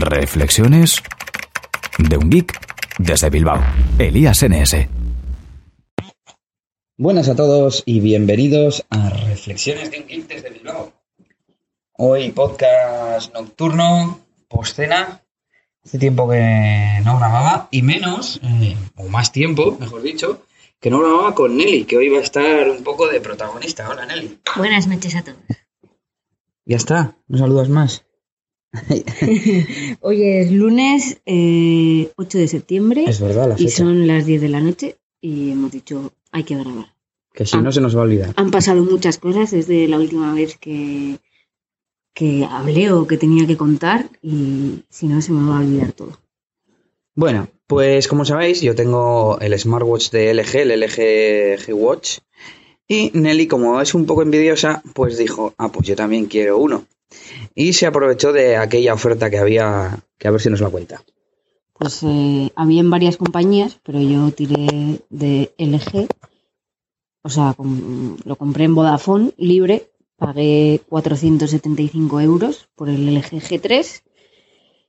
Reflexiones de un geek desde Bilbao, Elías NS. Buenas a todos y bienvenidos a Reflexiones de un geek desde Bilbao. Hoy podcast nocturno, postcena. Hace tiempo que no grababa y menos, eh, o más tiempo, mejor dicho, que no grababa con Nelly, que hoy va a estar un poco de protagonista. Hola Nelly. Buenas noches a todos. Ya está, no saludas más. Hoy es lunes eh, 8 de septiembre Es verdad, la y son las 10 de la noche y hemos dicho hay que grabar. Que si no se nos va a olvidar. Han pasado muchas cosas desde la última vez que, que hablé o que tenía que contar y si no se me va a olvidar todo. Bueno, pues como sabéis, yo tengo el smartwatch de LG, el LG G Watch. Y Nelly, como es un poco envidiosa, pues dijo, ah, pues yo también quiero uno. Y se aprovechó de aquella oferta que había, que a ver si nos la cuenta. Pues eh, había en varias compañías, pero yo tiré de LG. O sea, lo compré en Vodafone libre, pagué 475 euros por el LG G3.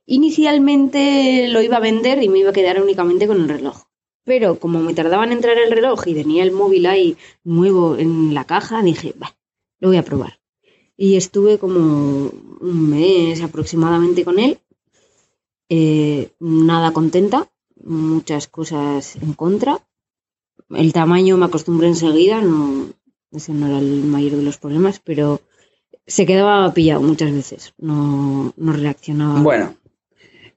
Inicialmente lo iba a vender y me iba a quedar únicamente con el reloj. Pero como me tardaba en entrar el reloj y tenía el móvil ahí nuevo en la caja, dije, va, lo voy a probar. Y estuve como un mes aproximadamente con él eh, nada contenta, muchas cosas en contra. El tamaño me acostumbré enseguida, no, ese no era el mayor de los problemas, pero se quedaba pillado muchas veces, no, no reaccionaba. Bueno,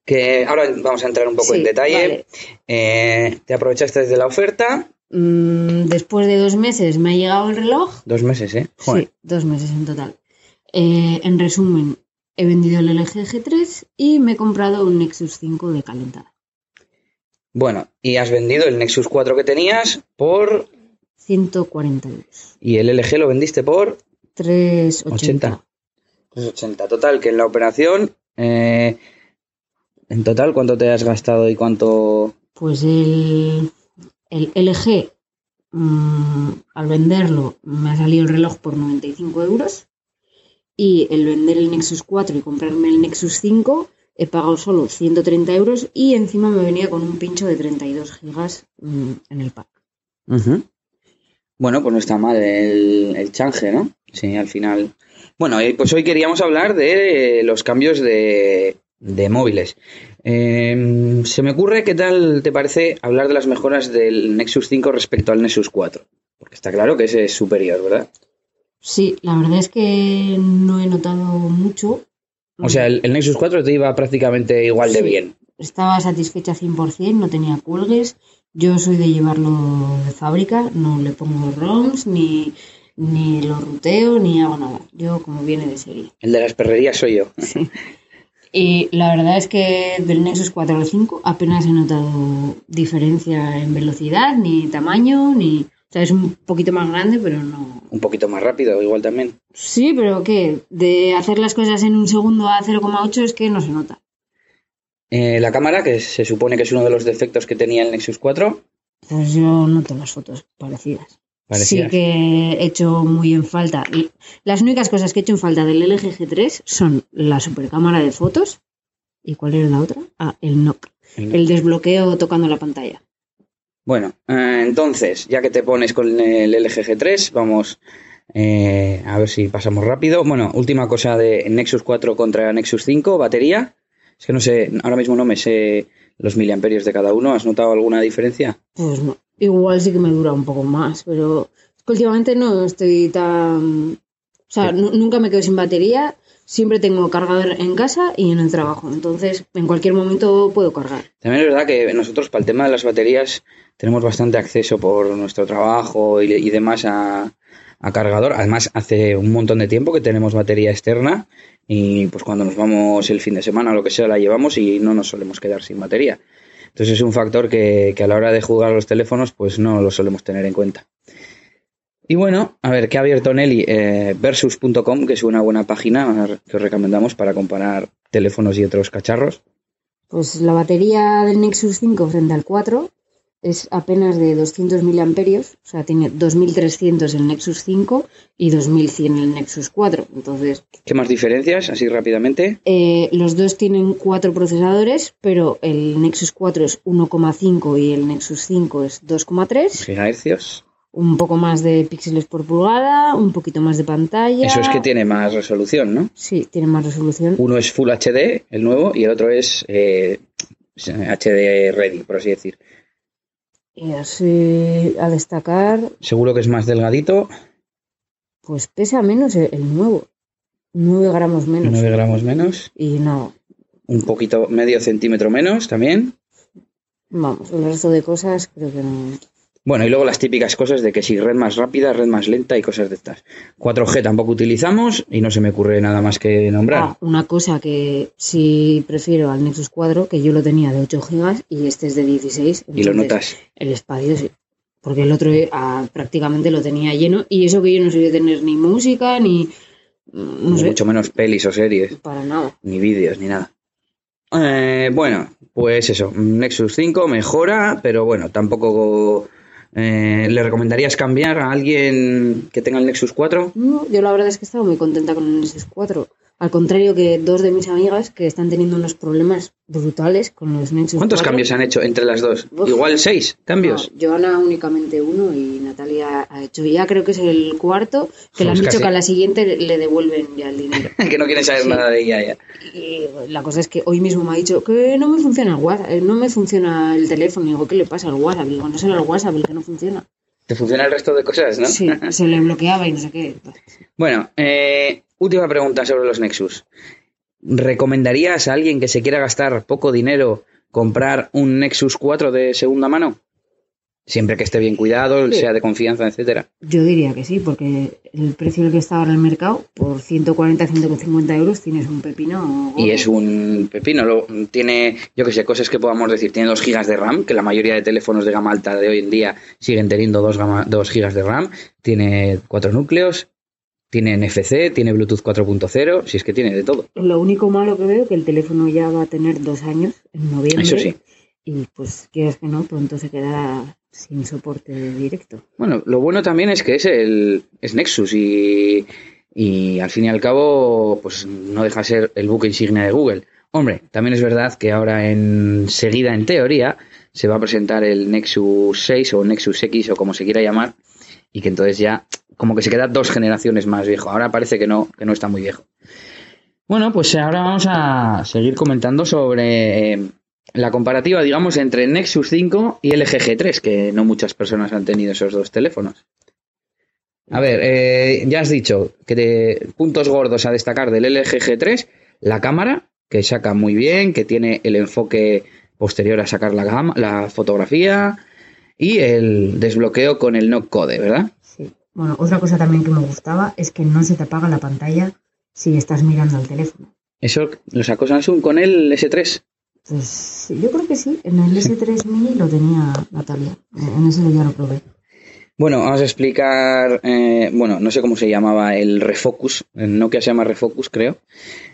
que ahora vamos a entrar un poco Sí, en detalle. vale. Eh, te aprovechaste de la oferta. Mm, después de dos meses me ha llegado el reloj. Dos meses, ¿eh? Joder. Sí, dos meses en total. Eh, en resumen, he vendido el LG G3 y me he comprado un Nexus 5 de calentada. Bueno, y has vendido el Nexus 4 que tenías por... 140 euros. Y el LG lo vendiste por... 380. 80. 80. Total, que en la operación... eh, en total, ¿cuánto te has gastado y cuánto... Pues el, el LG, mm, al venderlo, me ha salido el reloj por 95 euros. Y el vender el Nexus 4 y comprarme el Nexus 5, he pagado solo 130 euros y encima me venía con un pincho de 32 gigas mm, en el pack. Bueno, pues no está mal el, el change, ¿no? Sí, al final. Bueno, pues hoy queríamos hablar de los cambios de, de móviles. Eh, se me ocurre, ¿qué tal te parece hablar de las mejoras del Nexus 5 respecto al Nexus 4? Porque está claro que ese es superior, ¿verdad? Sí, la verdad es que no he notado mucho. O sea, el, el Nexus 4 te iba prácticamente igual de Sí. bien. Estaba satisfecha 100%, no tenía cuelgues. Yo soy de llevarlo de fábrica, no le pongo ROMs, ni, ni lo ruteo, ni hago nada. Yo como viene de serie. El de las perrerías soy yo. Y la verdad es que del Nexus 4 al 5 apenas he notado diferencia en velocidad, ni tamaño, ni... O sea, es un poquito más grande, pero no... Un poquito más rápido, igual también. Sí, pero ¿qué? De hacer las cosas en un segundo a 0,8 es que no se nota. Eh, la cámara, que se supone que es uno de los defectos que tenía el Nexus 4, Pues yo noto las fotos parecidas. Parecidas. Sí que he hecho muy en falta. y Las únicas cosas que he hecho en falta del LG G3 son la supercámara de fotos. ¿Y cuál era la otra? Ah, el NOC. El desbloqueo tocando la pantalla. Bueno, eh, entonces, ya que te pones con el LG G3, vamos eh, a ver si pasamos rápido. Bueno, última cosa de Nexus 4 contra Nexus 5, batería. Es que no sé, ahora mismo no me sé los miliamperios de cada uno. ¿Has notado alguna diferencia? Pues no. Igual sí que me dura un poco más, pero es que últimamente no estoy tan... O sea, nu- nunca me quedo sin batería. Siempre tengo cargador en casa y en el trabajo. Entonces, en cualquier momento puedo cargar. También es verdad que nosotros para el tema de las baterías tenemos bastante acceso por nuestro trabajo y, demás a, a cargador. Además, hace un montón de tiempo que tenemos batería externa y pues cuando nos vamos el fin de semana o lo que sea la llevamos y no nos solemos quedar sin batería. Entonces es un factor que, que a la hora de jugar los teléfonos pues no lo solemos tener en cuenta. Y bueno, a ver, ¿qué ha abierto Nelly? Eh, versus.com, que es una buena página que os recomendamos para comparar teléfonos y otros cacharros. Pues la batería del Nexus 5 frente al 4 es apenas de 200 miliamperios, o sea, tiene 2300 el Nexus 5 y 2100 el Nexus 4. Entonces, ¿Qué más diferencias? Así rápidamente. eh, los dos tienen cuatro procesadores, pero el Nexus 4 es 1,5 y el Nexus 5 es 2,3. Gigahercios. Un poco más de píxeles por pulgada, un poquito más de pantalla. Eso es que tiene más resolución, ¿no? Sí, tiene más resolución. Uno es Full HD, el nuevo, y el otro es eh, HD Ready, por así decir. Y así a destacar, Seguro que es más delgadito, pues pesa menos el, el nuevo. 9 gramos menos. 9 gramos menos, Y no, un poquito, medio centímetro menos también. vamos, el resto de cosas creo que no. Bueno, y luego las típicas cosas de que si red más rápida, red más lenta y cosas de estas. 4G tampoco utilizamos y no se me ocurre nada más que nombrar. Ah, una cosa que sí prefiero al Nexus 4, que yo lo tenía de 8 gigas y este es de 16. y lo notas. El espacio sí. Porque el otro ah, prácticamente lo tenía lleno y eso que yo no soy de tener ni música ni. mm, No sé, mucho menos pelis o series, para nada. ni vídeos, ni nada. Eh, bueno, pues eso, Nexus 5 mejora, pero bueno, tampoco eh, le recomendarías cambiar a alguien que tenga el Nexus 4. No, yo la verdad es que estaba muy contenta con el Nexus 4. Al contrario que dos de mis amigas que están teniendo unos problemas brutales con los Nexus ¿Cuántos 4. cambios han hecho entre las dos? Uf. Igual seis cambios. No, Joana únicamente uno y Natalia ha hecho. Ya creo que es el cuarto, que le han dicho casi. que a la siguiente le devuelven ya el dinero. que no quieren saber Sí. nada de ella ya. Y la cosa es que hoy mismo me ha dicho que no me funciona el WhatsApp, eh, no me funciona el teléfono. Y digo, ¿qué le pasa al WhatsApp? Y digo, no será el WhatsApp el que no funciona. Te funciona el resto de cosas, ¿no? Sí, se le bloqueaba y no sé qué. Bueno, eh, última pregunta sobre los Nexus. ¿Recomendarías a alguien que se quiera gastar poco dinero comprar un Nexus 4 de segunda mano? Siempre que esté bien cuidado, Sí. sea de confianza, etcétera. Yo diría que sí, porque el precio del que está ahora en el mercado, por 140, 150 euros, tienes un pepino. Y es un pepino. Lo, tiene, yo que sé, cosas que podamos decir. Tiene 2 GB de RAM, que la mayoría de teléfonos de gama alta de hoy en día siguen teniendo 2, GB de RAM. Tiene 4 núcleos. Tiene NFC, tiene Bluetooth 4.0. Si es que tiene de todo. Lo único malo que veo que el teléfono ya va a tener dos años en noviembre. Eso sí. Y pues, quieras que no, pronto se quedará sin soporte directo. Bueno, lo bueno también es que es el es Nexus y, y al fin y al cabo pues no deja de ser el buque insignia de Google. Hombre, también es verdad que ahora enseguida, en teoría, se va a presentar el Nexus 6 o Nexus X o como se quiera llamar y que entonces ya como que se queda dos generaciones más viejo. Ahora parece que no, que no está muy viejo. Bueno, pues ahora vamos a seguir comentando sobre eh, la comparativa, digamos, entre el Nexus 5 y el LG G3, que no muchas personas han tenido esos dos teléfonos. A ver, eh, ya has dicho que de puntos gordos a destacar del LG G3, la cámara, que saca muy bien, que tiene el enfoque posterior a sacar la, gama- la fotografía y el desbloqueo con el no code, ¿verdad? Sí. Bueno, otra cosa también que me gustaba es que no se te apaga la pantalla si estás mirando el teléfono. Eso lo sacó Samsung con el S3. Pues yo creo que sí. En el S3 Mini lo tenía Natalia. En ese ya lo probé. Bueno, vamos a explicar, eh, bueno, no sé cómo se llamaba el refocus, el Nokia se llama refocus, creo,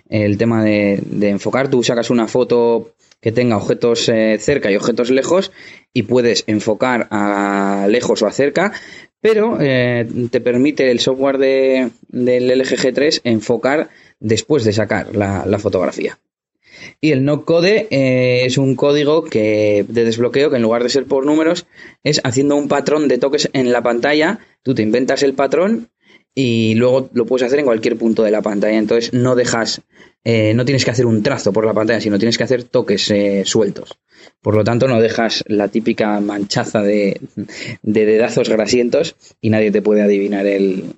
el tema de, de enfocar, tú sacas una foto que tenga objetos eh, cerca y objetos lejos y puedes enfocar a lejos o a cerca, pero eh, te permite el software de, del LG G3 enfocar después de sacar la, la fotografía. Y el no code eh, es un código que de desbloqueo que en lugar de ser por números es haciendo un patrón de toques en la pantalla. Tú te inventas el patrón y luego lo puedes hacer en cualquier punto de la pantalla. Entonces no dejas, eh, no tienes que hacer un trazo por la pantalla, sino tienes que hacer toques eh, sueltos. Por lo tanto, no dejas la típica manchaza de, de dedazos grasientos y nadie te puede adivinar el,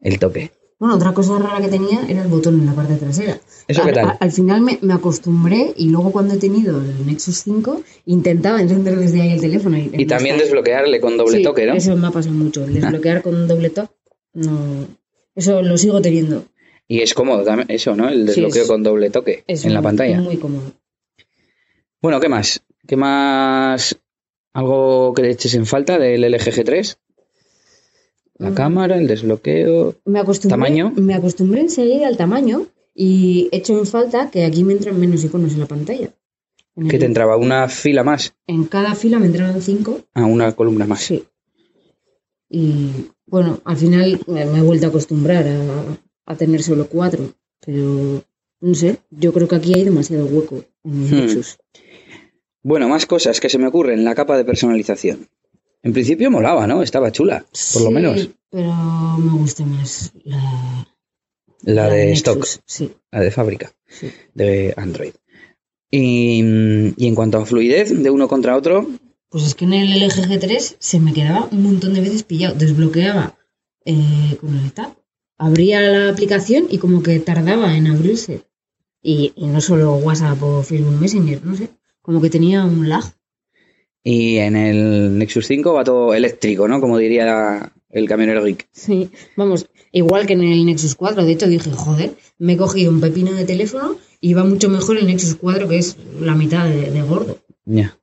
el toque. Bueno, otra cosa rara que tenía era el botón en la parte trasera. ¿Eso qué tal? a- al final me, me acostumbré y luego cuando he tenido el Nexus 5 intentaba encender desde ahí el teléfono. Y, también está. desbloquearle con doble Sí, toque, ¿no? Ah. Eso me ha pasado mucho. El desbloquear con doble toque, no. Eso lo sigo teniendo. Y es cómodo también, eso, ¿no? El Sí, desbloqueo es- con doble toque Es en la pantalla. Muy cómodo. Bueno, ¿qué más? ¿Qué más? ¿Algo que le eches en falta del LG G3? La Mm. cámara, el desbloqueo. Me acostumbré, ¿Tamaño? Me acostumbré enseguida al tamaño y he hecho en falta que aquí me entran menos iconos en la pantalla. En ¿Qué el- te entraba? ¿Una fila más? En cada fila me entraban cinco. A una columna más. Sí. Y bueno, al final me he vuelto a acostumbrar a, a tener solo cuatro. Pero no sé, yo creo que aquí hay demasiado hueco en Hmm. Bueno, más cosas que se me ocurren. La capa de personalización. En principio molaba, ¿no? Estaba chula, por lo Sí, menos. Pero me gusta más la, La de Nexus, stock, Sí, la de fábrica, sí. de Android. Y, y en cuanto a fluidez de uno contra otro, Pues es que en el LG G3 se me quedaba un montón de veces pillado. Desbloqueaba eh, con el tab, abría la aplicación y como que tardaba en abrirse. Y, y no solo WhatsApp o Facebook Messenger, no sé. Como que tenía un lag. Y en el Nexus 5 va todo eléctrico, ¿no? Como diría el camionero geek. Sí, vamos, igual que en el Nexus 4. De hecho dije, joder, me he cogido un pepino de teléfono y va mucho mejor el Nexus 4, que es la mitad de, de gordo. Ya.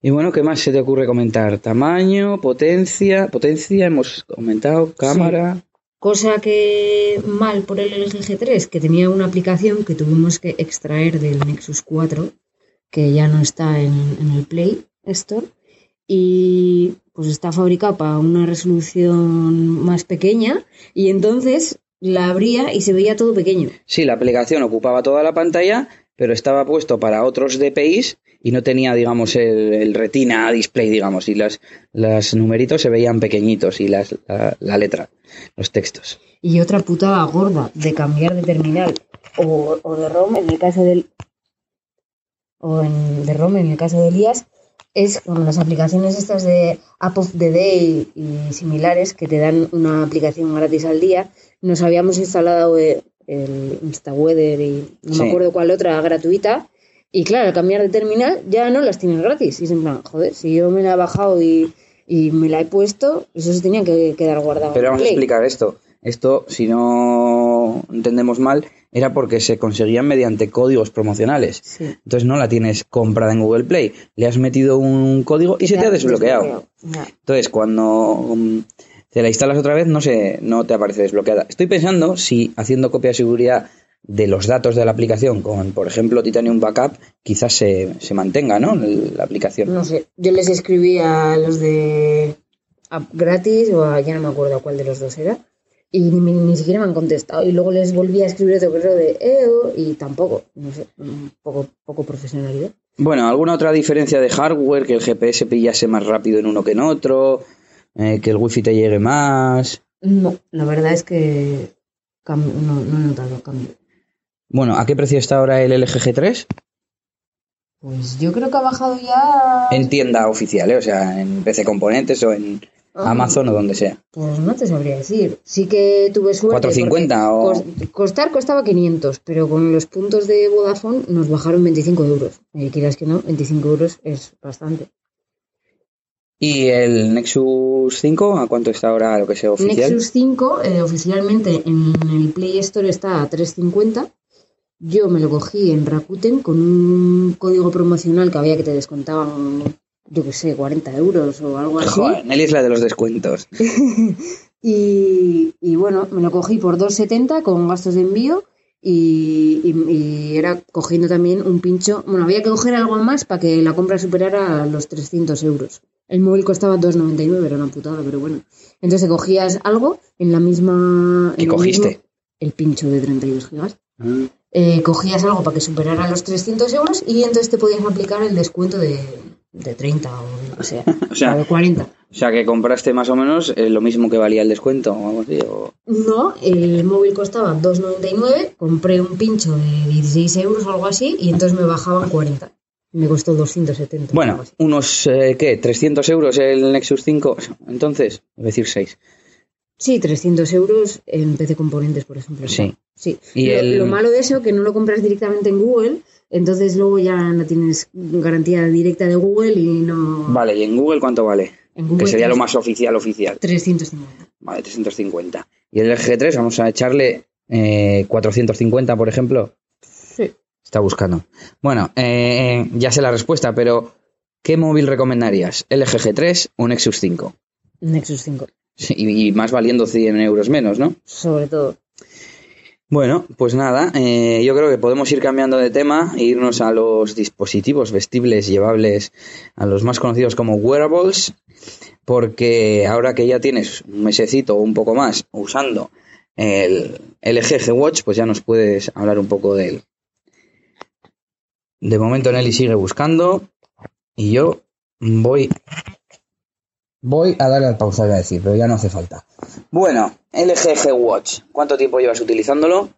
Y bueno, ¿qué más se te ocurre comentar? Tamaño, potencia, potencia, hemos comentado, cámara. Cosa que mal por el LG G3, que tenía una aplicación que tuvimos que extraer del Nexus 4, que ya no está en, en el Play Store, y pues está fabricado para una resolución más pequeña, y entonces la abría y se veía todo pequeño. Sí, la aplicación ocupaba toda la pantalla, pero estaba puesto para otros DPIs y no tenía, digamos, el, el retina display, digamos, y las, las numeritos se veían pequeñitos y las, la, la letra, los textos. Y otra putada gorda de cambiar de terminal o, o de ROM en el caso del. O en, de ROM en el caso de Elías es con las aplicaciones estas de App of the Day y similares que te dan una aplicación gratis al día. Nos habíamos instalado eh, el InstaWeather y no Sí. me acuerdo cuál otra gratuita. Y claro, al cambiar de terminal ya no las tienes gratis. Y es en plan, joder, si yo me la he bajado y, y me la he puesto, eso se tenía que quedar guardado. Pero vamos a explicar esto. Esto, si no entendemos mal, era porque se conseguían mediante códigos promocionales. Sí. Entonces no la tienes comprada en Google Play. Le has metido un código y se te ha desbloqueado. Entonces, cuando um, te la instalas otra vez, no se, no te aparece desbloqueada. Estoy pensando si haciendo copia de seguridad de los datos de la aplicación con, por ejemplo, Titanium Backup, quizás se, se mantenga, ¿no? La aplicación. No sé, yo les escribí a los de App gratis o a, ya no me acuerdo cuál de los dos era. Y ni, ni siquiera me han contestado. Y luego les volví a escribir otro correo de EO y tampoco. No sé, un poco, poco profesionalidad. Bueno, ¿alguna otra diferencia de hardware? Que el GPS pillase más rápido en uno que en otro, eh, que el wifi te llegue más. No, la verdad es que no, no he notado cambio. Bueno, ¿a qué precio está ahora el LG G3? Pues yo creo que ha bajado ya. En tienda oficial, ¿eh? o sea, en PC Componentes o en Ah. Amazon o donde sea. Pues no te sabría decir. Sí que tuve suerte. 450 o- Costar costaba 500, pero con los puntos de Vodafone nos bajaron 25 euros. Y quieras que no, 25 euros es bastante. ¿Y el Nexus 5 a cuánto está ahora lo que sea oficial? Nexus 5 eh, oficialmente en el Play Store está a 350. Yo me lo cogí en Rakuten con un código promocional que había que te descontaban, yo qué sé, 40 euros o algo así. Joder, Nelly es la de los descuentos. Y, y bueno, me lo cogí por 2,70 con gastos de envío y, y- y era cogiendo también un pincho. Bueno, había que coger algo más para que la compra superara los 300 euros. El móvil costaba 2,99, era una putada, pero bueno. Entonces cogías algo en la misma. ¿Qué en el cogiste? mismo- el pincho de 32 gigas. Ah, Eh, cogías algo para que superara los 300 euros y entonces te podías aplicar el descuento de, de 30 o que sea. O sea- o de 40. O sea, que compraste más o menos eh, lo mismo que valía el descuento o algo así. o- No, el móvil costaba 2,99, compré un pincho de 16 euros o algo así y entonces me bajaban 40. Me costó 270. algo Bueno, unos, eh, ¿qué? 300 euros el Nexus 5. Entonces, es decir, 6. Sí, 300 euros en PC Componentes, por ejemplo. Sí. Sí. Y lo, el- lo malo de eso que no lo compras directamente en Google, entonces luego ya no tienes garantía directa de Google y no... Vale, ¿y en Google cuánto vale? En Google que sería lo más oficial, oficial. 350. Vale, 350. Y el LG 3 vamos a echarle eh, 450, por ejemplo. Sí. Está buscando. Bueno, eh, ya sé la respuesta, pero ¿qué móvil recomendarías? ¿LG G3 o Nexus 5? Nexus 5, Sí, y, y más valiendo 100 euros menos, ¿no? sobre todo. Bueno, pues nada, eh, yo creo que podemos ir cambiando de tema e irnos a los dispositivos vestibles llevables, a los más conocidos como wearables, porque ahora que ya tienes un mesecito o un poco más usando el LG G Watch, pues ya nos puedes hablar un poco de él. De momento Nelly sigue buscando y yo voy voy a darle al pausa, voy a decir, pero ya no hace falta. Bueno, LG Watch, ¿cuánto tiempo llevas utilizándolo?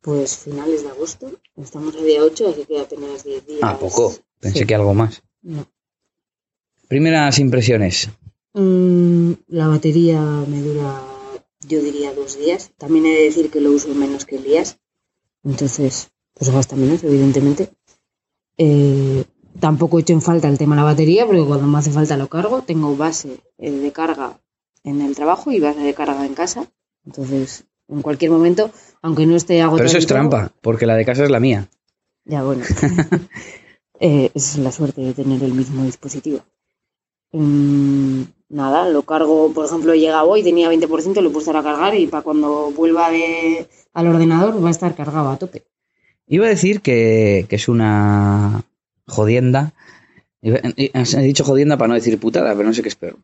Pues finales de agosto. Estamos a día 8, así que apenas 10 días. Ah, poco. Pensé Sí. que algo más. No. Primeras impresiones. Mm, la batería me dura, yo diría, dos días. También he de decir que lo uso menos que Elías. Entonces, pues gasta menos, evidentemente. Eh, tampoco he hecho en falta el tema de la batería, porque cuando me hace falta lo cargo. Tengo base eh, de carga en el trabajo y base de carga en casa. Entonces, en cualquier momento, aunque no esté agotado. Pero eso es trampa, porque la de casa es la mía. Ya, bueno. Eh, es la suerte de tener el mismo dispositivo. Mm, nada, lo cargo, por ejemplo, llega hoy, tenía 20%, lo he puesto a cargar y para cuando vuelva de- al ordenador va a estar cargado a tope. Iba a decir que, que es una jodienda. He dicho jodienda para no decir putada, pero no sé qué espero.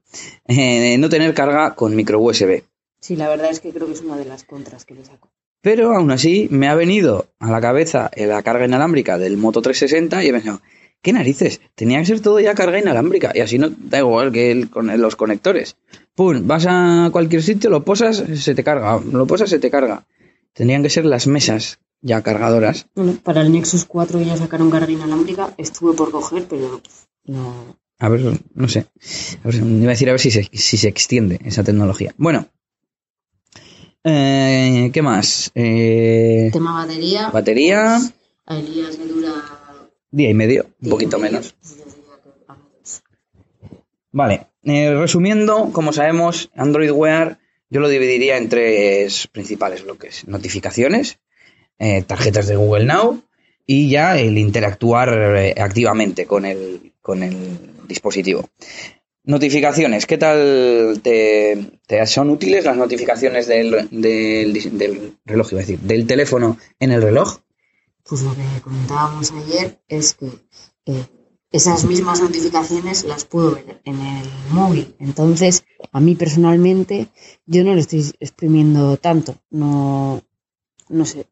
Eh, no tener carga con micro USB. Sí, la verdad es que creo que es una de las contras que le saco. Pero aún así me ha venido a la cabeza la carga inalámbrica del Moto 360 y he pensado, ¿qué narices? Tenía que ser todo ya carga inalámbrica y así no da igual que el- con los conectores. Pum, vas a cualquier sitio, lo posas, se te carga, lo posas, se te carga. Tendrían que ser las mesas ya cargadoras. Bueno, para el Nexus 4 ya sacaron carga inalámbrica, estuve por coger, pero no. A ver, no sé. A ver, iba a decir a ver si se, si se extiende esa tecnología. Bueno. Eh, ¿Qué más? Eh, Tema batería. batería, A Elías le dura. día y medio, un poquito medio, menos. Vale, eh, resumiendo, como sabemos, Android Wear yo lo dividiría en tres principales bloques. Notificaciones, eh, tarjetas de Google Now y ya el interactuar eh, activamente con el, con el dispositivo. Notificaciones, ¿qué tal te, son útiles las notificaciones del, del reloj, iba a decir, del teléfono en el reloj? Pues lo que comentábamos ayer es que eh, esas mismas notificaciones las puedo ver en el móvil. Entonces, a mí personalmente, yo no lo estoy exprimiendo tanto. No, no sé.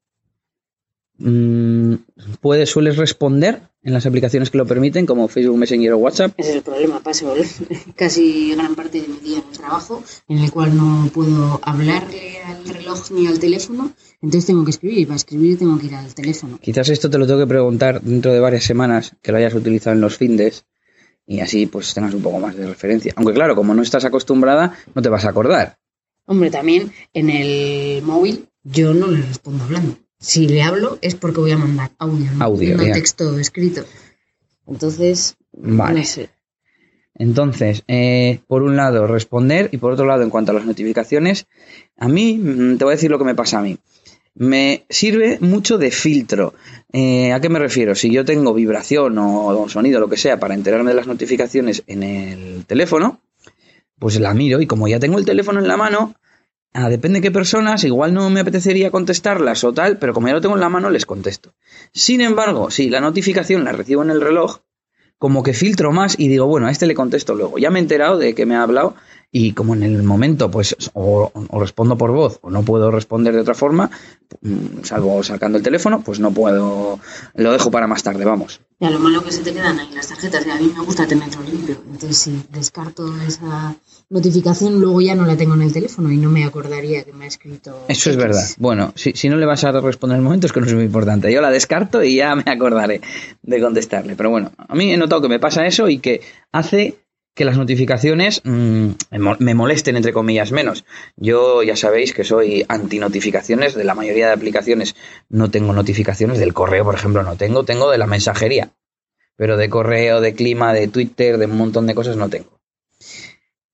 Mm, ¿Puedes, sueles responder en las aplicaciones que lo permiten, como Facebook Messenger o WhatsApp? Ese es el problema. Paso casi gran parte de mi día en el trabajo, en el cual no puedo hablarle al reloj ni al teléfono. Entonces tengo que escribir y para escribir tengo que ir al teléfono. Quizás esto te lo tengo que preguntar dentro de varias semanas que lo hayas utilizado en los findes y así pues tengas un poco más de referencia. Aunque claro, como no estás acostumbrada, no te vas a acordar. Hombre, también en el móvil yo no le respondo hablando. Si le hablo es porque voy a mandar audio, no, Audio, no texto escrito. Entonces, Vale. no sé. Entonces, eh, por un lado, responder y por otro lado, en cuanto a las notificaciones, a mí, mm, te voy a decir lo que me pasa a mí. Me sirve mucho de filtro. Eh, ¿A qué me refiero? Si yo tengo vibración o sonido, lo que sea, para enterarme de las notificaciones en el teléfono, pues la miro y como ya tengo el teléfono en la mano, ah, depende de qué personas, igual no me apetecería contestarlas o tal, pero como ya lo tengo en la mano, les contesto. Sin embargo, si la notificación la recibo en el reloj, como que filtro más y digo, bueno, a este le contesto luego. Ya me he enterado de que me ha hablado y como en el momento, pues, o, o respondo por voz o no puedo responder de otra forma, mm, salvo sacando el teléfono, pues no puedo, lo dejo para más tarde, vamos. Ya lo malo que se te quedan ahí las tarjetas, y a mí me gusta tenerlo limpio. Entonces, si descarto esa notificación, luego ya no la tengo en el teléfono y no me acordaría que me ha escrito. Eso es verdad. Bueno, si, si no le vas a responder en el momento es que no es muy importante. Yo la descarto y ya me acordaré de contestarle. Pero bueno, a mí he notado que me pasa eso y que hace que las notificaciones mm, me mo- me molesten, entre comillas, menos. Yo ya sabéis que soy anti-notificaciones de la mayoría de aplicaciones. No tengo notificaciones del correo, por ejemplo, no tengo. Tengo de la mensajería. Pero de correo, de clima, de Twitter, de un montón de cosas no tengo.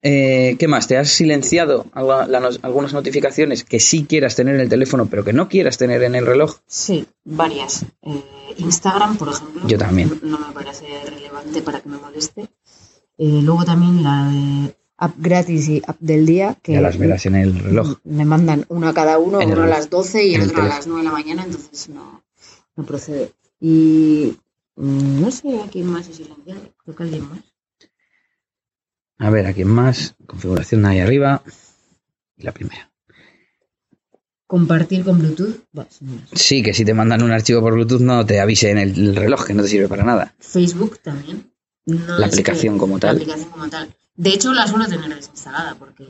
Eh, ¿Qué más? ¿Te has silenciado la algunas notificaciones que sí quieras tener en el teléfono, pero que no quieras tener en el reloj? Sí, varias. Eh, Instagram, por ejemplo. Yo también. No me parece relevante para que me moleste. Eh, luego también la de app gratis y app del día que Ya las verás en el reloj. me mandan una a cada uno, uno a las 12 y el otro a las 9 de la mañana, entonces no, no procede. Y mm, no sé a quién más es silenciado, creo que alguien más. A ver, aquí más. Configuración ahí arriba. Y la primera. Compartir con Bluetooth. Sí, que si te mandan un archivo por Bluetooth no te avise en el reloj, que no te sirve para nada. Facebook también. No La aplicación que- como tal. La aplicación como tal. De hecho, la suelo tener desinstalada porque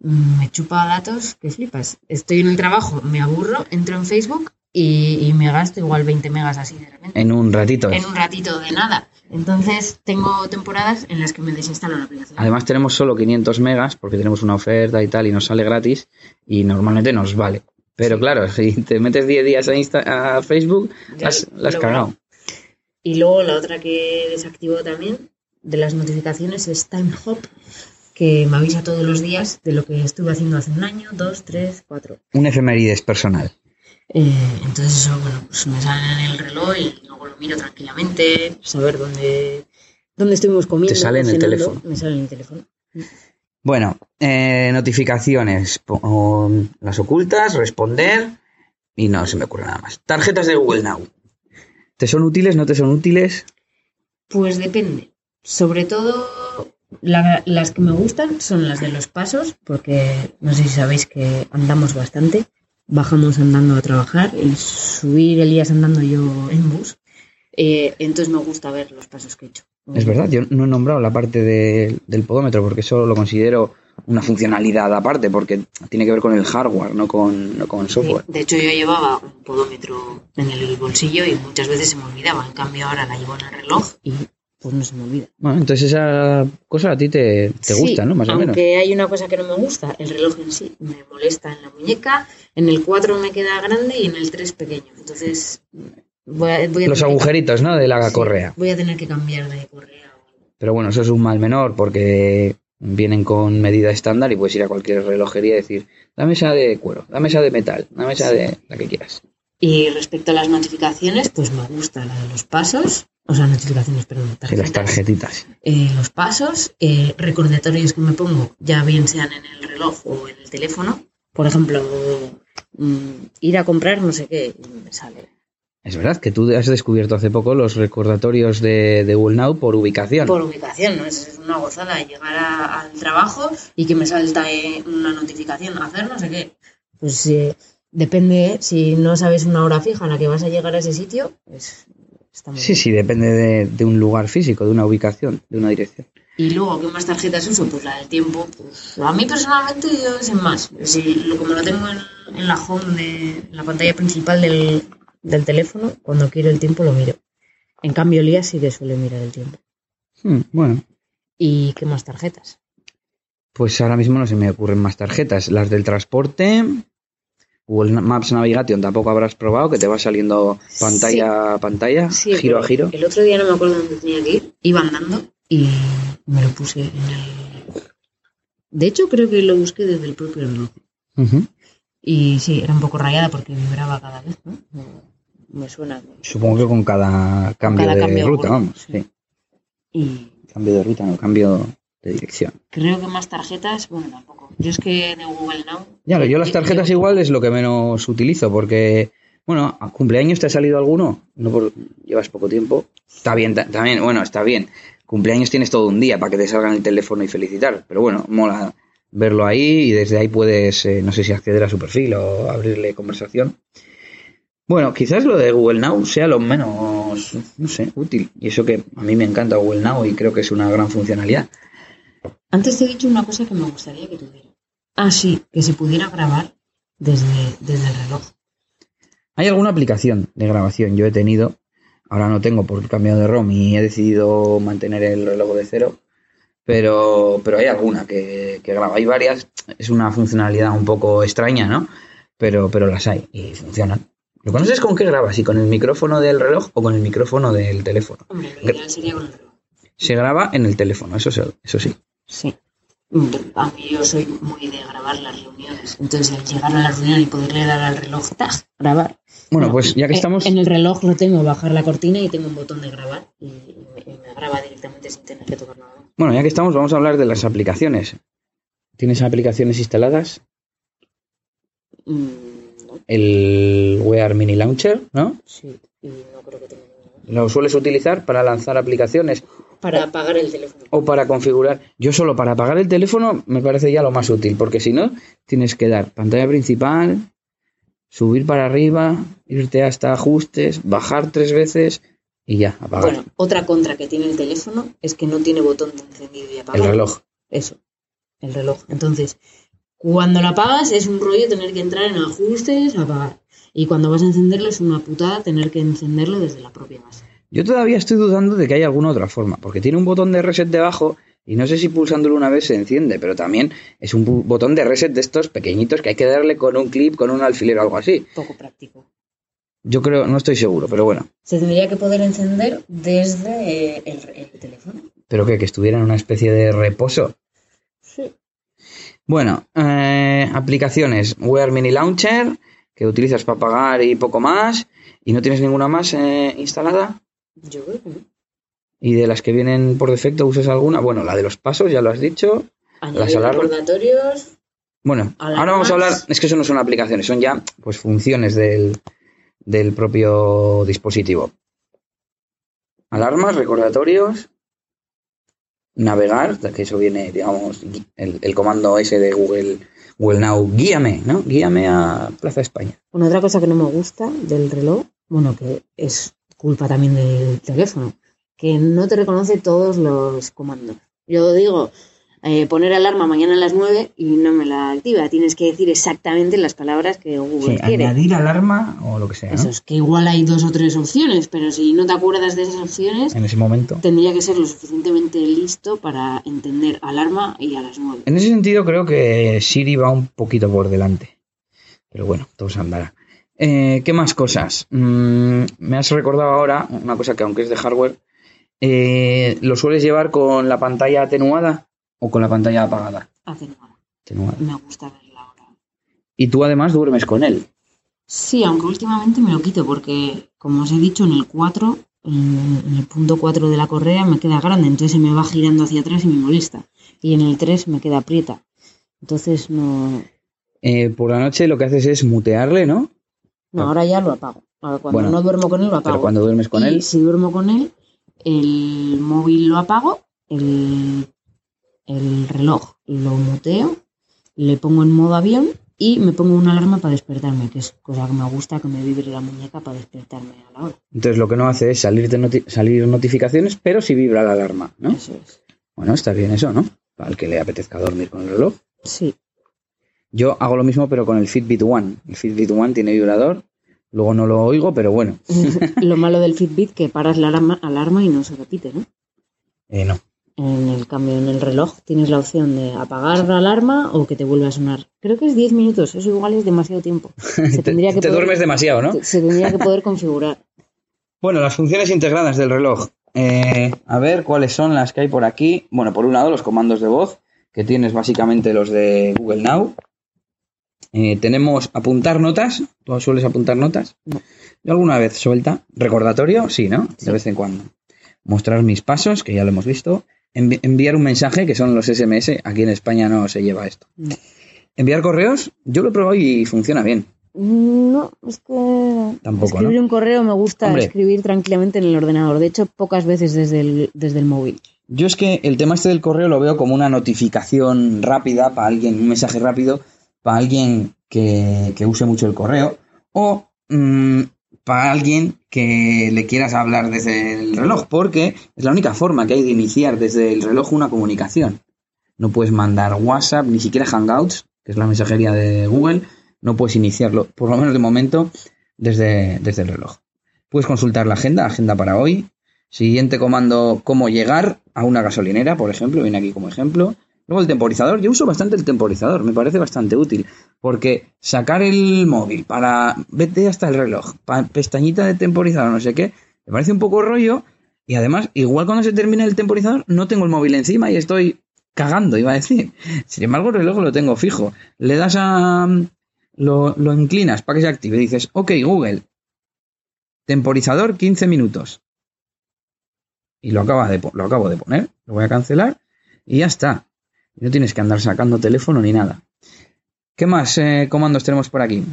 me chupa datos que flipas. Estoy en el trabajo, me aburro, entro en Facebook y, y me gasto igual 20 megas así de repente. En un ratito. En un ratito de nada. Entonces, tengo temporadas en las que me desinstalo la aplicación. Además tenemos solo 500 megas porque tenemos una oferta y tal y nos sale gratis y normalmente nos vale. Pero Sí. claro, si te metes 10 días a, Insta- a Facebook, Ya has lo- cagado. Y luego la otra que desactivo también de las notificaciones es Time Hop, que me avisa todos los días de lo que estuve haciendo hace un año, dos, tres, cuatro. Un efemérides personal. Eh, entonces eso, bueno, pues me sale en el reloj y luego lo miro tranquilamente, saber dónde, dónde estuvimos comiendo. Te sale en el teléfono. Me sale en el teléfono. Bueno, eh, notificaciones. las ocultas, responder y no se me ocurre nada más. Tarjetas de Google Now. ¿Te son útiles? ¿No te son útiles? Pues depende. Sobre todo la- las que me gustan son las de los pasos, porque no sé si sabéis que andamos bastante. Bajamos andando a trabajar y subir Elías andando yo en bus. Eh, entonces me gusta ver los pasos que he hecho. Es verdad, yo no he nombrado la parte de- del podómetro porque eso lo considero una funcionalidad aparte porque tiene que ver con el hardware, no con, no con el software. De hecho, yo llevaba un podómetro en el bolsillo y muchas veces se me olvidaba. En cambio, ahora la llevo en el reloj y pues no se me olvida. Bueno, entonces esa cosa a ti te, te Sí, gusta, ¿no? Más o menos. Aunque hay una cosa que no me gusta, el reloj en sí me molesta en la muñeca, en el 4 me queda grande y en el 3 pequeño. Entonces voy a, voy a Los que- agujeritos, ¿no? De la sí, correa. Voy a tener que cambiar de correa. Pero bueno, eso es un mal menor porque vienen con medida estándar y puedes ir a cualquier relojería y decir, dame esa de cuero, dame esa de metal, dame esa de la que quieras. Y respecto a las notificaciones, pues me gusta la de los pasos, o sea, notificaciones, perdón, Y las tarjetas. tarjetitas. eh, los pasos, eh, recordatorios que me pongo, ya bien sean en el reloj o en el teléfono. Por ejemplo, mm, ir a comprar no sé qué, y me sale. Es verdad que tú has descubierto hace poco los recordatorios de, de Google Now por ubicación. Por ubicación, ¿no? Es una gozada llegar a- al trabajo y que me salta eh, una notificación, hacer no sé qué. Pues eh, depende, si no sabes una hora fija a la que vas a llegar a ese sitio, pues está muy Sí, bien. sí, depende de, de un lugar físico, de una ubicación, de una dirección. Y luego, ¿qué más tarjetas uso? Pues la del tiempo. Pues, a mí personalmente yo sin más. Si como lo tengo en, en la home, de, en la pantalla principal del, del teléfono, cuando quiero el tiempo lo miro. En cambio, Elías sí que suele mirar el tiempo. Hmm, bueno, ¿Y qué más tarjetas? pues ahora mismo no se me ocurren más tarjetas. Las del transporte, Google Maps Navigation tampoco habrás probado, que te va saliendo pantalla a pantalla, giro a giro. El otro día no me acuerdo dónde tenía que ir. Iba andando y me lo puse en el... De hecho, creo que lo busqué desde el propio reloj. Y sí, era un poco rayada porque vibraba cada vez, ¿no? Me- Me suena. Supongo que con cada cambio cada de cambio ruta, vamos. sí. sí. Y Cambio de ruta, no, cambio de dirección. creo que más tarjetas, bueno, tampoco. Yo es que de Google Now. Ya, yo las tarjetas igual es lo que menos utilizo, porque, bueno, ¿a cumpleaños te ha salido alguno? No por, llevas poco tiempo. Está bien, ta- también, bueno, está bien. Cumpleaños tienes todo un día para que te salgan el teléfono y felicitar, pero bueno, mola verlo ahí y desde ahí puedes, eh, no sé si acceder a su perfil o abrirle conversación. Bueno, quizás lo de Google Now sea lo menos, no sé, útil. Y eso que a mí me encanta Google Now y creo que es una gran funcionalidad. Antes te he dicho una cosa que me gustaría que tuviera. Ah, sí, que se pudiera grabar desde, desde el reloj. Hay alguna aplicación de grabación, yo he tenido, ahora no tengo porque he cambiado de ROM y he decidido mantener el reloj de cero, pero, pero hay alguna que, que graba, hay varias, es una funcionalidad un poco extraña, ¿no? Pero, pero las hay y funcionan. ¿Lo conoces con qué grabas? ¿Y con el micrófono del reloj o con el micrófono del teléfono? Hombre, lo ideal sería con el reloj. Se graba en el teléfono, eso, sí- eso sí. Sí. A mí yo soy muy de grabar las reuniones. Entonces, al llegar a la reunión y poderle dar al reloj, ¡tac! grabar. Bueno, pues ya que eh, estamos... En el reloj lo tengo, bajar la cortina y tengo un botón de grabar y me, y me graba directamente sin tener que tocar nada. Bueno, ya que estamos, vamos a hablar de las aplicaciones. ¿Tienes aplicaciones instaladas? Mm, no, El Wear Mini Launcher, ¿no? sí, y no creo que tenga. ¿Lo sueles utilizar para lanzar aplicaciones Para apagar el teléfono. o para configurar? Yo solo para apagar el teléfono me parece ya lo más útil, porque si no, tienes que dar pantalla principal, subir para arriba, irte hasta ajustes, bajar tres veces y ya, apagar. Bueno, otra contra que tiene el teléfono es que no tiene botón de encendido y el apagado. reloj. Eso, el reloj. Entonces, cuando lo apagas es un rollo tener que entrar en ajustes, apagar. Y cuando vas a encenderlo es una putada tener que encenderlo desde la propia base. Yo todavía estoy dudando de que haya alguna otra forma, porque tiene un botón de reset debajo y no sé si pulsándolo una vez se enciende, pero también es un botón de reset de estos pequeñitos que hay que darle con un clip, con un alfiler o algo así. Poco práctico. Yo creo, no estoy seguro, pero bueno. Se tendría que poder encender desde eh, el, el teléfono. Pero que, que estuviera en una especie de reposo. Sí. Bueno, eh, aplicaciones. Wear Mini Launcher, que utilizas para pagar y poco más. ¿Y no tienes ninguna más eh, instalada? Yo creo que no. ¿Y de las que vienen por defecto usas alguna? Bueno, la de los pasos, ya lo has dicho. Añadir alarmas. recordatorios. Bueno, Alarmas. ahora vamos a hablar, es que eso no son aplicaciones, son ya pues funciones del, del propio dispositivo. Alarmas, recordatorios, navegar, que eso viene, digamos, el, comando ese de Google, Google Now, guíame, ¿no? Guíame a Plaza España. Bueno, otra cosa que no me gusta del reloj, bueno, que es culpa también del teléfono, que no te reconoce todos los comandos. Yo digo, eh, poner alarma mañana a las 9 y no me la activa. Tienes que decir exactamente las palabras que Google quiere. añadir alarma o lo que sea, ¿no? Eso es que igual hay dos o tres opciones, pero si no te acuerdas de esas opciones, En ese momento. tendría que ser lo suficientemente listo para entender alarma y a las 9. En ese sentido creo que Siri va un poquito por delante. Pero bueno, todo se andará. Eh, ¿Qué más cosas? Mm, me has recordado ahora una cosa que aunque es de hardware, eh, ¿lo sueles llevar con la pantalla atenuada o con la pantalla apagada? Hace nada. Atenuada. Me gusta verla ahora. Y tú además duermes con él. Sí, aunque últimamente me lo quito porque, como os he dicho, en el 4, en en el punto 4 de la correa me queda grande, entonces se me va girando hacia atrás y me molesta. Y en el 3 me queda aprieta. Entonces no... Eh, por la noche lo que haces es mutearle, ¿no? No, ahora ya lo apago. Ahora cuando Bueno, no duermo con él lo apago. Pero cuando duermes con y él, si duermo con él, el móvil lo apago, el, el reloj lo muteo, le pongo en modo avión y me pongo una alarma para despertarme, que es cosa que me gusta, que me vibre la muñeca para despertarme a la hora. entonces lo que no hace es salir, de noti- salir notificaciones, pero sí vibra la alarma, ¿no? Eso es. Bueno, está bien eso, ¿no? Para el que le apetezca dormir con el reloj. Sí. Yo hago lo mismo, pero con el Fitbit One. El Fitbit One tiene vibrador. Luego no lo oigo, pero bueno. lo malo del Fitbit que paras la alarma, alarma y no se repite, ¿no? Eh, no. En el cambio, en el reloj tienes la opción de apagar la alarma o que te vuelva a sonar. Creo que es 10 minutos, eso igual es demasiado tiempo. Se te tendría que te poder- duermes demasiado, ¿no? Se tendría que poder configurar. Bueno, las funciones integradas del reloj. Eh, a ver cuáles son las que hay por aquí. Bueno, por un lado, los comandos de voz, que tienes básicamente los de Google Now. Eh, tenemos apuntar notas. ¿Tú sueles apuntar notas? No. Yo alguna vez suelta. Recordatorio, sí, ¿no? Sí. De vez en cuando. Mostrar mis pasos, que ya lo hemos visto. Envi- enviar un mensaje, que son los SMS. Aquí en España no se lleva esto. No. Enviar correos, yo lo he probado y funciona bien. No, es que Tampoco, escribir ¿no? un correo me gusta Hombre. escribir tranquilamente en el ordenador. De hecho, pocas veces desde el, desde el móvil. Yo es que el tema este del correo lo veo como una notificación rápida para alguien, un mensaje rápido para alguien que, que use mucho el correo o mm, para alguien que le quieras hablar desde el reloj, porque es la única forma que hay de iniciar desde el reloj una comunicación. No puedes mandar WhatsApp, ni siquiera Hangouts, que es la mensajería de Google, no puedes iniciarlo, por lo menos de momento, desde, desde el reloj. Puedes consultar la agenda, agenda para hoy, Siguiente comando, cómo llegar a una gasolinera, por ejemplo, viene aquí como ejemplo. Luego el temporizador, yo uso bastante el temporizador, me parece bastante útil, porque sacar el móvil para, vete hasta el reloj, pestañita de temporizador, no sé qué, me parece un poco rollo, y además, igual cuando se termine el temporizador, no tengo el móvil encima y estoy cagando, iba a decir. Sin embargo, el reloj lo tengo fijo. Le das a... Lo, lo inclinas para que se active, dices, ok, Google, temporizador 15 minutos. y lo, acaba de, lo acabo de poner, lo voy a cancelar y ya está. No tienes que andar sacando teléfono ni nada. ¿Qué más eh, comandos tenemos por aquí?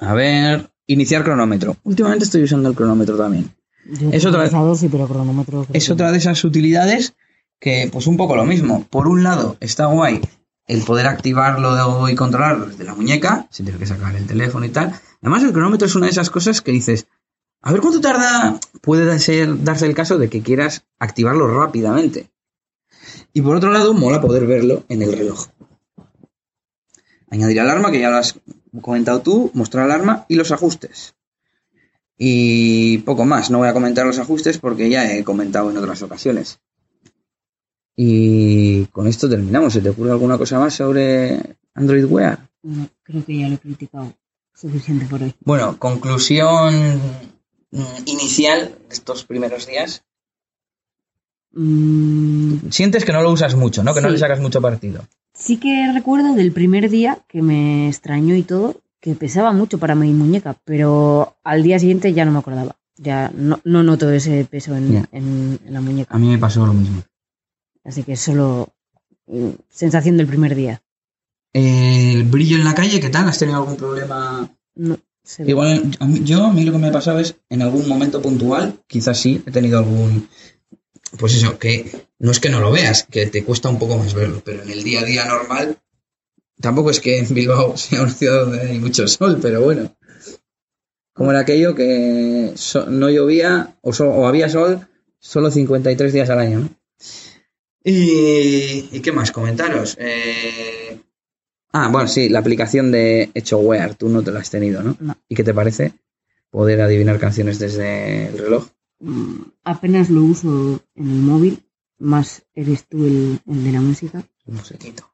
A ver, iniciar cronómetro. Últimamente estoy usando el cronómetro también. Es otra, es otra de esas utilidades que, pues un poco lo mismo. Por un lado, está guay el poder activarlo y controlarlo desde la muñeca, sin tener que sacar el teléfono y tal. Además, el cronómetro es una de esas cosas que dices, a ver cuánto tarda, puede ser, darse el caso de que quieras activarlo rápidamente. Y por otro lado, mola poder verlo en el reloj. Añadir alarma, que ya lo has comentado tú, mostrar alarma y los ajustes. Y poco más, no voy a comentar los ajustes porque ya he comentado en otras ocasiones. Y con esto terminamos. ¿Se te ocurre alguna cosa más sobre Android Wear? No, creo que ya lo he criticado suficiente por hoy. Bueno, conclusión inicial de estos primeros días. Mm, Sientes que no lo usas mucho, ¿no? Que no le sacas mucho partido. sí que recuerdo del primer día que me extrañó y todo, que pesaba mucho para mi muñeca, pero al día siguiente ya no me acordaba. Ya no, no noto ese peso en, Ya. en- en la muñeca. A mí me pasó lo mismo. Así que solo mm, sensación del primer día. El brillo en la calle, ¿qué tal? ¿Has tenido algún problema? No, se. Igual, a mí- yo, a mí lo que me ha pasado es, en algún momento puntual, quizás sí, he tenido algún... Pues eso, que no es que no lo veas, que te cuesta un poco más verlo, pero en el día a día normal, tampoco es que en Bilbao sea una ciudad donde hay mucho sol, pero bueno. Como era aquello que so- no llovía o, so- o había sol solo 53 días al año, ¿no? Y, ¿y qué más? Comentaros. Eh, Ah, bueno, sí, la aplicación de Hecho Wear, tú no te la has tenido, ¿no? No. ¿Y qué te parece poder adivinar canciones desde el reloj? Mm, apenas lo uso en el móvil, más eres tú el, el de la música. Musiquito.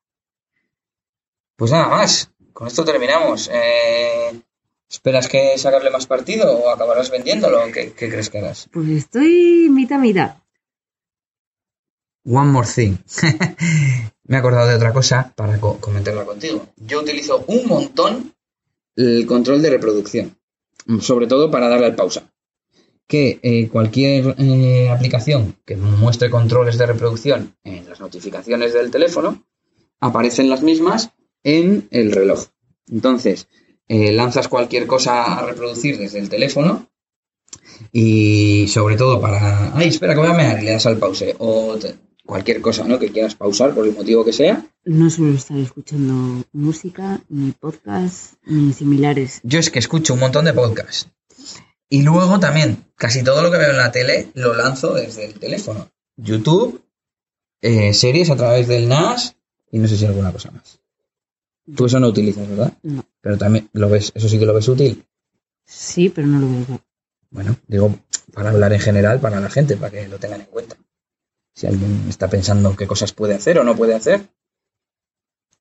Pues nada más, con esto terminamos. Eh, ¿Esperas que sacarle más partido o acabarás vendiéndolo? ¿Qué, qué crees que harás? Pues estoy mitad mitad. One more thing. Me he acordado de otra cosa para co- comentarla contigo. Yo utilizo un montón el control de reproducción, sobre todo para darle al pausa. Que eh, cualquier eh, aplicación que muestre controles de reproducción en las notificaciones del teléfono, aparecen las mismas en el reloj. Entonces, eh, lanzas cualquier cosa a reproducir desde el teléfono y sobre todo para, ay, espera que voy a mear y le das al pause o te- cualquier cosa, ¿no? Que quieras pausar por el motivo que sea. No suelo estar escuchando música, ni podcast, ni similares. Yo es que escucho un montón de podcasts y luego también casi todo lo que veo en la tele lo lanzo desde el teléfono. YouTube, eh, series a través del NAS y no sé si alguna cosa más. Tú eso no utilizas, ¿verdad? No. Pero también lo ves, eso sí que lo ves útil. Sí, pero no lo veo. Bueno, digo, para hablar en general, para la gente, para que lo tengan en cuenta. Si alguien está pensando qué cosas puede hacer o no puede hacer,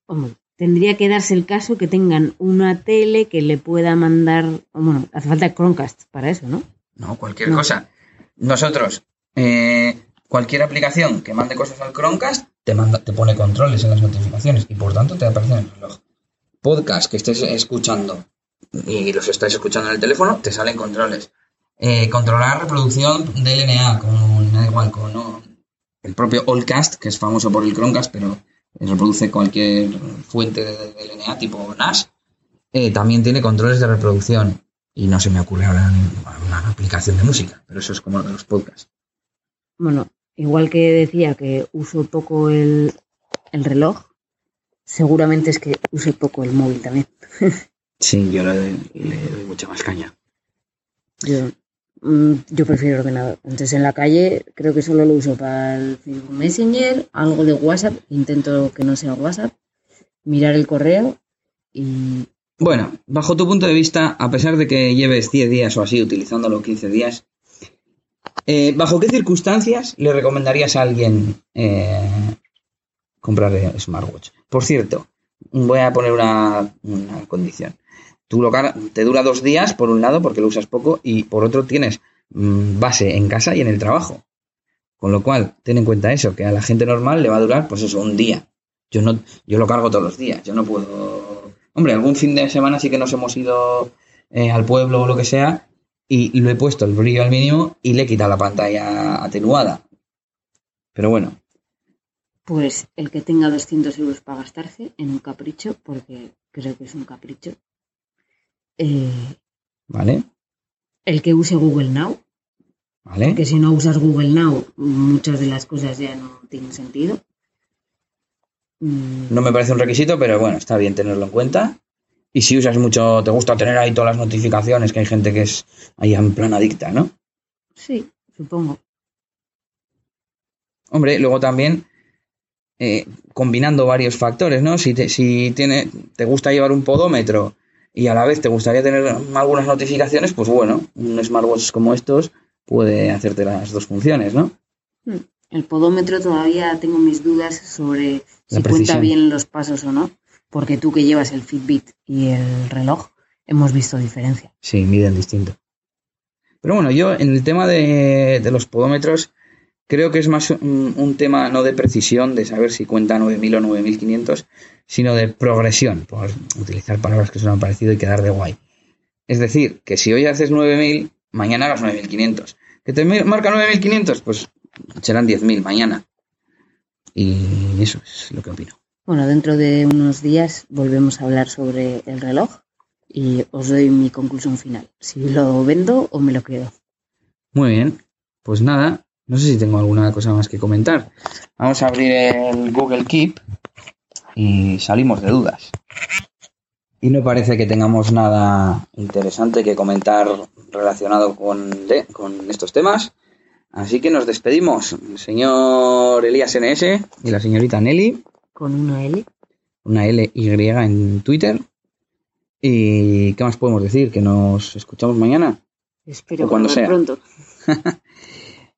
Hombre, tendría que darse el caso que tengan una tele que le pueda mandar. Bueno, hace falta Chromecast para eso, ¿no? no, cualquier No. cosa. Nosotros, eh, cualquier aplicación que mande cosas al Chromecast, te, manda, te pone controles en las notificaciones y por tanto te aparece en el reloj. Podcast que estés escuchando y los estáis escuchando en el teléfono, te salen controles. Eh, controlar reproducción de LNA con, da igual, con ¿no? el propio Allcast, que es famoso por el Chromecast, pero reproduce cualquier fuente de, LNA tipo NAS, eh, también tiene controles de reproducción. Y no se me ocurre ahora una aplicación de música, pero eso es como lo de los podcasts. Bueno, igual que decía que uso poco el, el reloj, seguramente es que use poco el móvil también. Sí, yo le, le doy mucha más caña. Yo, yo prefiero ordenador. Entonces en la calle creo que solo lo uso para el Facebook Messenger, algo de WhatsApp, intento que no sea WhatsApp, mirar el correo y Bueno, bajo tu punto de vista, a pesar de que lleves 10 días o así utilizándolo 15 días, eh, ¿bajo qué circunstancias le recomendarías a alguien eh, comprar eh, smartwatch? Por cierto, voy a poner una condición. Tú lo te dura dos días, por un lado, porque lo usas poco, y por otro tienes mm, base en casa y en el trabajo. Con lo cual, ten en cuenta eso, que a la gente normal le va a durar, pues eso, un día. Yo no, yo lo cargo todos los días, yo no puedo. Hombre, algún fin de semana sí que nos hemos ido eh, al pueblo o lo que sea, y lo he puesto el brillo al mínimo y le he quitado la pantalla atenuada. Pero bueno, Pues el que tenga 200 euros para gastarse en un capricho, porque creo que es un capricho. Eh, ¿vale? el que use Google Now, ¿Vale? que si no usas Google Now, muchas de las cosas ya no tienen sentido. Mm, No me parece un requisito, pero bueno, está bien tenerlo en cuenta. Y si usas mucho, te gusta tener ahí todas las notificaciones, que hay gente que es ahí en plan adicta, ¿no? Sí, supongo. Hombre, luego también eh, combinando varios factores, ¿no? Si, te, si tiene, te gusta llevar un podómetro y a la vez te gustaría tener algunas notificaciones, pues bueno, un smartwatch como estos puede hacerte las dos funciones, ¿no? Mm, El podómetro todavía tengo mis dudas sobre La si cuenta bien los pasos o no, porque tú que llevas el Fitbit y el reloj, hemos visto diferencia. Sí, miden distinto. Pero bueno, yo en el tema de, de los podómetros creo que es más un, un tema no de precisión, de saber si cuenta 9000 o 9500, sino de progresión, por utilizar palabras que suenan parecido y quedar de guay. Es decir, que si hoy haces 9000, mañana hagas 9500. ¿Que te marca 9500? Pues serán 10000 mañana. Y eso es lo que opino. Bueno, dentro de unos días volvemos a hablar sobre el reloj y os doy mi conclusión final. Si lo vendo o me lo quedo. Muy bien, pues nada, no sé si tengo alguna cosa más que comentar. Vamos a abrir el Google Keep y salimos de dudas. Y no parece que tengamos nada interesante que comentar relacionado con, de- con estos temas. Así que nos despedimos. El señor Elías NS y la señorita Nelly, Con una L. una LY en Twitter. ¿Y qué más podemos decir? ¿Que nos escuchamos mañana? Espero O cuando sea. pronto.